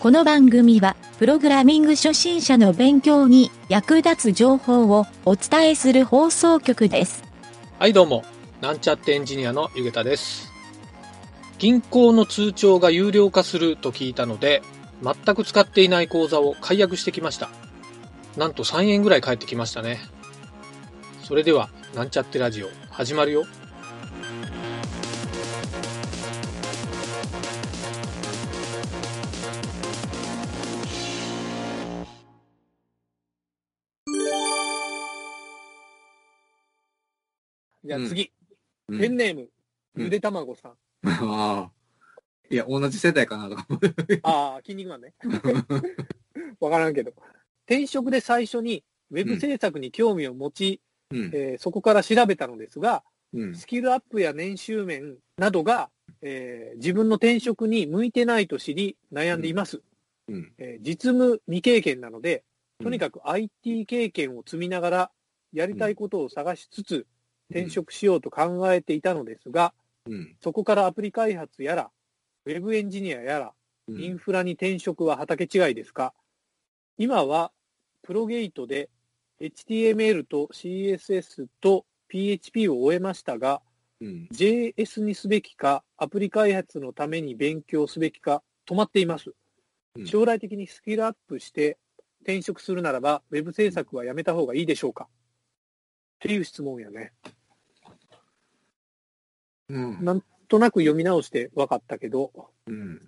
この番組は、プログラミング初心者の勉強に役立つ情報をお伝えする放送局です。はい、どうも。なんちゃってエンジニアのゆげたです。銀行の通帳が有料化すると聞いたので、全く使っていない口座を解約してきました。なんと3円ぐらい返ってきましたね。それでは、なんちゃってラジオ、始まるよ。じゃあ次、うんペンネーム、うんゆでたまごさん。ああ。いや、同じ世代かなとか。ああ、筋肉マンね。わからんけど。転職で最初にウェブ制作に興味を持ち、うん。えーそこから調べたのですが、うん。スキルアップや年収面などが、えー自分の転職に向いてないと知り悩んでいます。うん。えー実務未経験なので、とにかかく IT 経験を積みながら、やりたいことを探しつつ、転職しようと考えていたのですが、く、うん。そこからアプリ開発やら、ウェブエンジニアやら、うんインフラに転職は畑違いですか？今はプロゲートで HTML と CSS と PHP を終えましたが、うん。JS にすべきか、アプリ開発のために勉強すべきか、止まっていますう。ん将来的にスキルアップして転職するならば、ウェブ制作はやめた方がいいでしょうか？っていう質問やね。うん。なんとなく読み直して分かったけど、うん。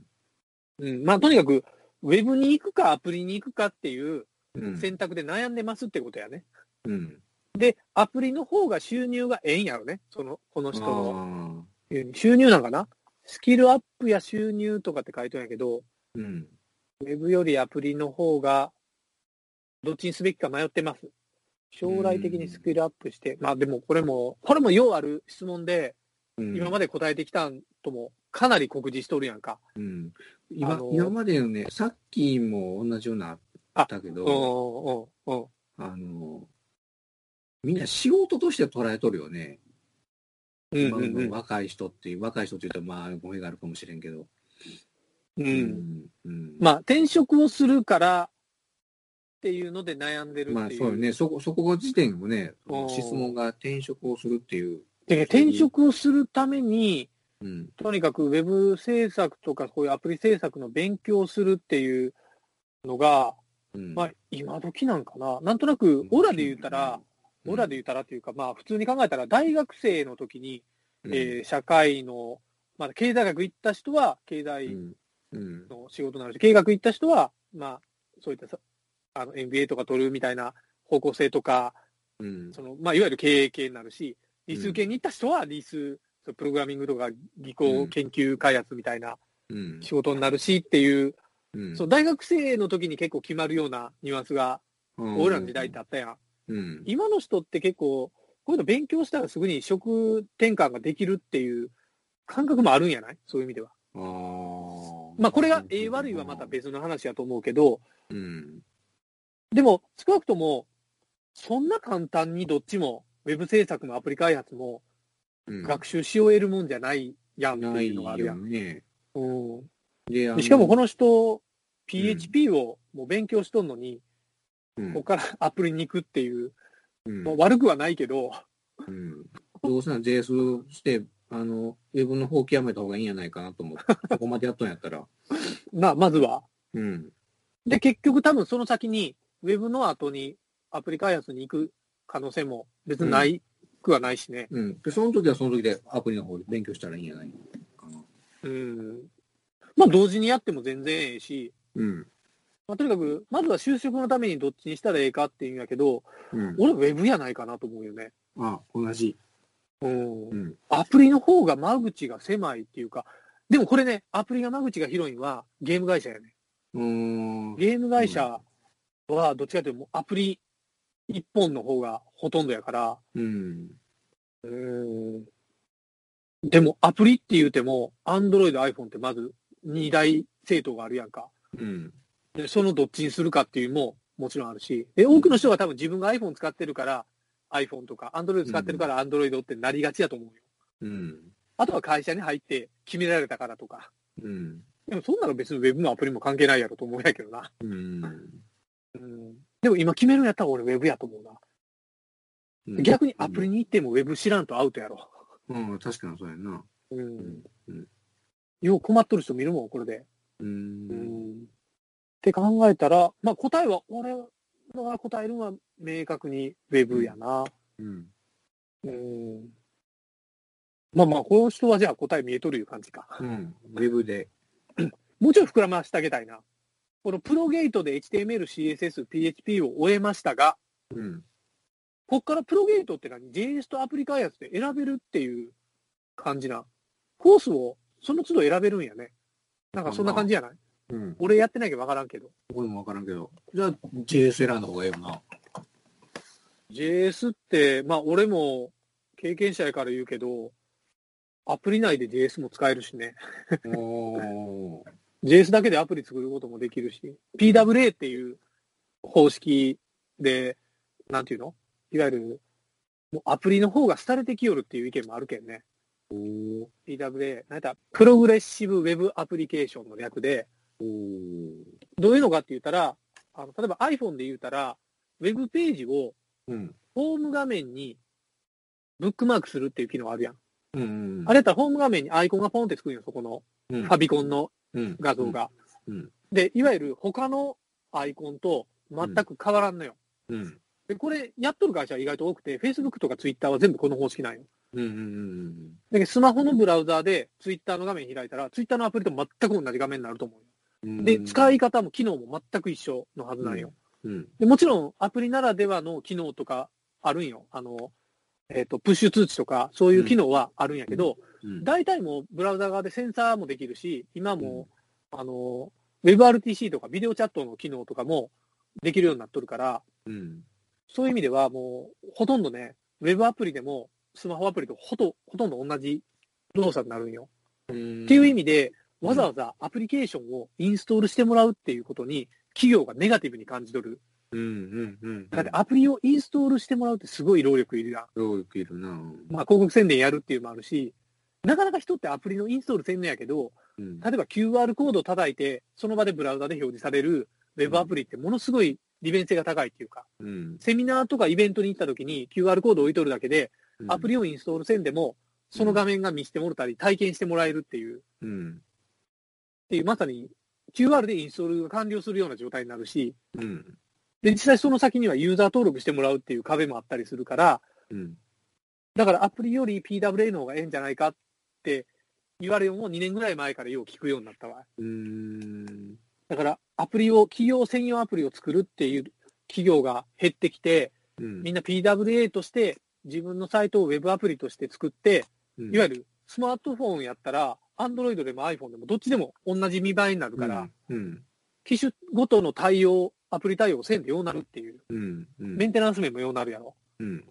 うん、まあとにかく、ウェブに行くかアプリに行くかっていううん。選択で悩んでますってことやね。うん。で、アプリの方が収入がええんやろね。その、この人の。収入なんかな？スキルアップや収入とかって書いてるんやけど、うん。ウェブよりアプリの方が、どっちにすべきか迷ってます。将来的にスキルアップして、まあでもこれも、これもようある質問で、うん。今まで答えてきたんともかなり酷似しとるやんか。うん。あ今、の今までのね、さっきも同じようなあったけうん、ど、うん、うん。あの、みんな仕事として捉えとるよね。うん、今うん、うんの若い人っていう、若い人って言うとまあ語弊があるかもしれんけど。う。うんうん。まあ、転職をするからっていうので悩んでる。まあそうよね、そこ、そこの時点もねうん、質問が転職をするっていう。でね転職をするために、うん。とにかくウェブ制作とか、こういうアプリ制作の勉強をするっていうのが、うん。まあ、今時なんかな。なんとなく、オラで言ったら、オラで言ったらっていうか、まあ、普通に考えたら、大学生の時に、うん、えー社会の、まあ、経済学行った人は、経う済ん。うん。の仕事になるし、経営学行った人は、まあ、そういったさ、あの、MBA とか取るみたいな方向性とか、うん。その、まあ、いわゆる経営系になるし、理数系に行った人は、理数、プログラミングとか、技巧研究開発みたいなうん。仕事になるしっていう、うん。そう、大学生の時に結構決まるようなニュアンスが、うん俺らの時代ってあったやん。うん。今の人って結構、こういうの勉強したらすぐに職転換ができるっていう感覚もあるんやない？そういう意味では。ああ。まあ、これが、ええ悪いはまた別の話やと思うけど、うん。でも、少なくとも、そんな簡単にどっちも、ウェブ制作もアプリ開発もうん。学習し終えるもんじゃないやんってないいうのがあるやん。よね。うんしかもこの人、PHP をもう勉強しとんのに、うんここから アプリに行くっていう、うんまあ悪くはないけど、うん。どうせなら JS して、あの、ウェブの方極めた方がいいんじゃないかなと思って、ここまでやっとんやったら。まあ、まずは。うん。で、結局多分その先に、ウェブの後にアプリ開発に行く可能性も別にないくはないしね。うん。で、その時はその時でアプリの方で勉強したらいいんじゃないかな。うん。まあ、同時にやっても全然ええし、うん。まあ、とにかく、まずは就職のためにどっちにしたらええかっていうんやけど、うん。俺ウェブやないかなと思うよね。あ、同じ。うんう。ん。アプリの方が間口が狭いっていうか、でもこれね、アプリが間口が広いのはゲーム会社やね。うーん。ゲーム会社はどっちかというとアプリ一本の方がほとんどやから、うん。うん。でもアプリって言うても、Android、iPhone ってまず2大政党があるやんか。うん。で、そのどっちにするかっていうのももちろんあるし、で、多くの人が多分自分が iPhone 使ってるから、iPhone とか、Android 使ってるから Android ってなりがちやと思うよ。うん。あとは会社に入って決められたからとか、うん。でもそんなの別に Web もアプリも関係ないやろと思うんやけどな。うん。うん。でも今決めるんやったら俺 Web やと思うな。逆にアプリに行っても Web 知らんとアウトやろ。うん、確かにそうやんな。うん。うんよう困っとる人見るもん、これで。う。うんん。って考えたら、まあ答えは、俺が答えるのは明確に Web やな。うん。うん。まあまあ、この人はじゃあ答え見えとるいう感じか。うん。ウェブで。もうちょい膨らましてあげたいな。このプロゲートで HTML、CSS、PHP を終えましたが、うん。こっからプロゲートって何 ?JS とアプリ開発で選べるっていう感じな。コースをその都度選べるんやね。なんかそんな感じやない？うん。俺やってないけど分からんけど。俺もわからんけど。じゃあ、JS 選んだ方がいいよな。JS って、まあ俺も経験者やから言うけど、アプリ内で JS も使えるしね。おー。JS だけでアプリ作ることもできるし、PWA っていう方式で、なんていうの？いわゆる、もうアプリの方が廃れてきよるっていう意見もあるけんね。PWA、なんやプログレッシブウェブアプリケーションの略で。どういうのかって言ったら、あの例えば iPhone で言ったら、ウェブページをうん。ホーム画面にブックマークするっていう機能あるやん。うん。あれやったらホーム画面にアイコンがポンってつくんよ、そこのうんファビコンのうん。画像が。うん。で、いわゆる他のアイコンと全く変わらんのよ。うん。で、これやっとる会社は意外と多くて、Facebook とか Twitter は全部この方式なんよ。うん。うん。だけどスマホのブラウザーで Twitter の画面開いたら、Twitter のアプリと全く同じ画面になると思うよ。うん。で、使い方も機能も全く一緒のはずなんよ。うん。でもちろんアプリならではの機能とかあるんよ。あの、えっ、と、プッシュ通知とか、そういう機能はあるんやけど、うん。大体もうブラウザ側でセンサーもできるし、今も、あの、WebRTC とかビデオチャットの機能とかもできるようになっとるから、うん。そういう意味ではもう、ほとんどね、ウェブアプリでもスマホアプリとほとほとんど同じ動作になるんよ。うん。っていう意味で、うんわざわざアプリケーションをインストールしてもらうっていうことに、企業がネガティブに感じ取る。うん。うん。うん。だってアプリをインストールしてもらうってすごい労力いるやん。労力いるな。まあ広告宣伝やるっていうのもあるし、なかなか人ってアプリのインストールせんのやけど、うん。例えば QR コードを叩いて、その場でブラウザで表示されるウェブアプリってものすごい利便性が高いっていうか、うん。セミナーとかイベントに行った時に QR コードを置いとるだけで、アプリをインストールせんでも、その画面が見せてもらったり、体験してもらえるっていう、っうん。ていう、まさに QR でインストールが完了するような状態になるし、うん。で、実際その先にはユーザー登録してもらうっていう壁もあったりするから、うん。だからアプリより PWA の方がええんじゃないかって言われるのも2年ぐらい前からよう聞くようになったわ。うん。だからアプリを、企業専用アプリを作るっていう企業が減ってきて、うん。みんな PWA として自分のサイトをウェブアプリとして作って、いわゆるスマートフォンやったら、Android でも iPhone でもどっちでも同じ見栄えになるから、うん。機種ごとの対応、アプリ対応せんでようなるっていう、うん。うん。メンテナンス面もようなるやろ。うん。っ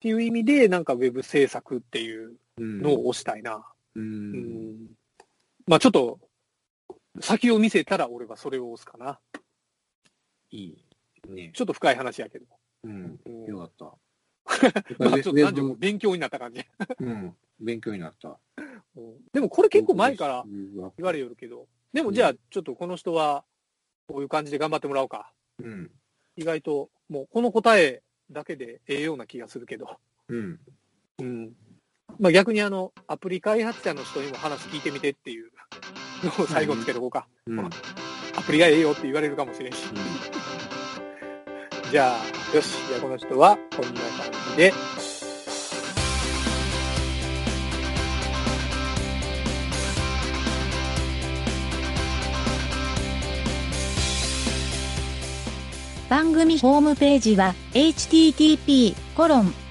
ていう意味で、なんかウェブ制作っていううん。のを推したいな。う。うんん。まあちょっと、先を見せたら俺はそれを押すかな。いい。ね。ちょっと深い話やけど。うん。うんよかった。まあちょっとウェなんでもブ勉強になった感じ。うん。勉強になった。うんでもこれ結構前からう言われよるけど、でもじゃあちょっとこの人はこういう感じで頑張ってもらおうか。ん。意外ともうこの答えだけでええような気がするけど。うん。うん。まあ逆にあの、アプリ開発者の人にも話聞いてみてっていうのを最後につけとこうか。うん。アプリがええよって言われるかもしれんし。じゃあ、よし。じゃあこの人はこんな感じで。番組ホームページは http://